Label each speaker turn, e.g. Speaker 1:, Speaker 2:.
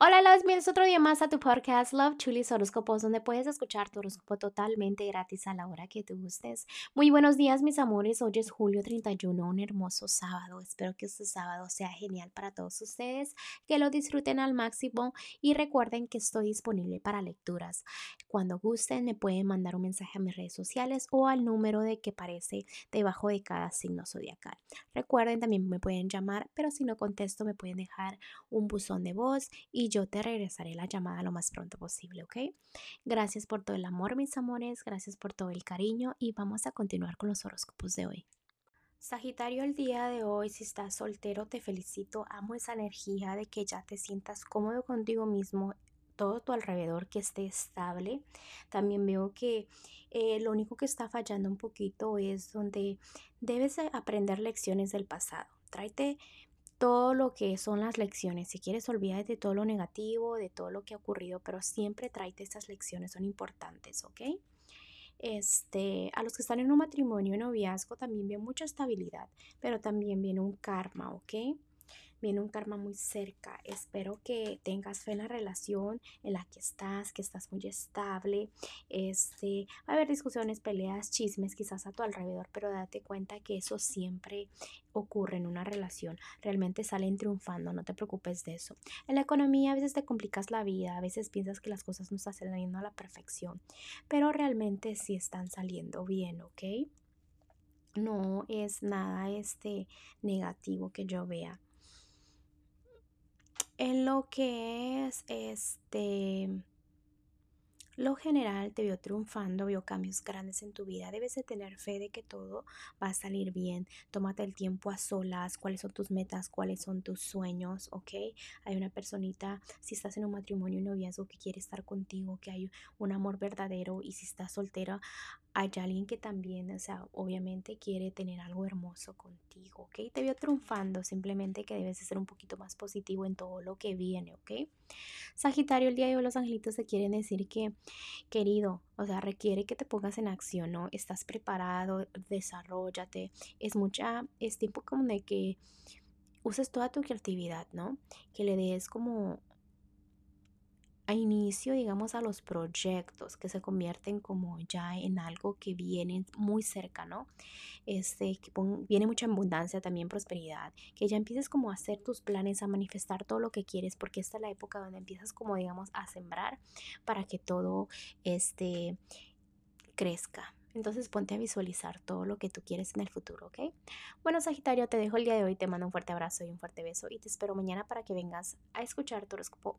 Speaker 1: Hola, las bienvenidos otro día más a tu podcast Love Chulis Horóscopos, donde puedes escuchar tu horóscopo totalmente gratis a la hora que te gustes. Muy buenos días, mis amores. Hoy es julio 31, un hermoso sábado. Espero que este sábado sea genial para todos ustedes, que lo disfruten al máximo y recuerden que estoy disponible para lecturas. Cuando gusten, me pueden mandar un mensaje a mis redes sociales o al número de que aparece debajo de cada signo zodiacal. Recuerden, también me pueden llamar, pero si no contesto, me pueden dejar un buzón de voz y yo te regresaré la llamada lo más pronto posible, ¿ok? Gracias por todo el amor, mis amores, gracias por todo el cariño y vamos a continuar con los horóscopos de hoy. Sagitario, el día de hoy, si estás soltero, te felicito. Amo esa energía de que ya te sientas cómodo contigo mismo, todo tu alrededor que esté estable. También veo que eh, lo único que está fallando un poquito es donde debes aprender lecciones del pasado. Tráete todo lo que son las lecciones. Si quieres, olvídate de todo lo negativo, de todo lo que ha ocurrido, pero siempre tráete estas lecciones, son importantes, ¿ok? Este, a los que están en un matrimonio, noviazgo, también viene mucha estabilidad, pero también viene un karma, ¿ok? Viene un karma muy cerca. Espero que tengas fe en la relación en la que estás, que estás muy estable. Este, va a haber discusiones, peleas, chismes quizás a tu alrededor, pero date cuenta que eso siempre ocurre en una relación. Realmente salen triunfando, no te preocupes de eso. En la economía a veces te complicas la vida, a veces piensas que las cosas no están saliendo a la perfección, pero realmente sí están saliendo bien, ¿ok? No es nada este negativo que yo vea en lo que es este lo general te vio triunfando, vio cambios grandes en tu vida. Debes de tener fe de que todo va a salir bien. Tómate el tiempo a solas, cuáles son tus metas, cuáles son tus sueños, ¿ok? Hay una personita, si estás en un matrimonio y noviazgo que quiere estar contigo, que hay un amor verdadero y si estás soltera, hay alguien que también, o sea, obviamente quiere tener algo hermoso contigo, ¿ok? Te vio triunfando, simplemente que debes de ser un poquito más positivo en todo lo que viene, ¿ok? Sagitario, el día de hoy los angelitos te quieren decir que, querido, o sea, requiere que te pongas en acción, ¿no? Estás preparado, desarrollate, es mucha, es tiempo como de que uses toda tu creatividad, ¿no? Que le des como a inicio, digamos, a los proyectos que se convierten como ya en algo que viene muy cerca, ¿no? Este, que viene mucha abundancia, también prosperidad, que ya empieces como a hacer tus planes, a manifestar todo lo que quieres, porque esta es la época donde empiezas como, digamos, a sembrar para que todo este crezca. Entonces ponte a visualizar todo lo que tú quieres en el futuro, ¿ok? Bueno, Sagitario, te dejo el día de hoy, te mando un fuerte abrazo y un fuerte beso y te espero mañana para que vengas a escuchar tu horóscopo.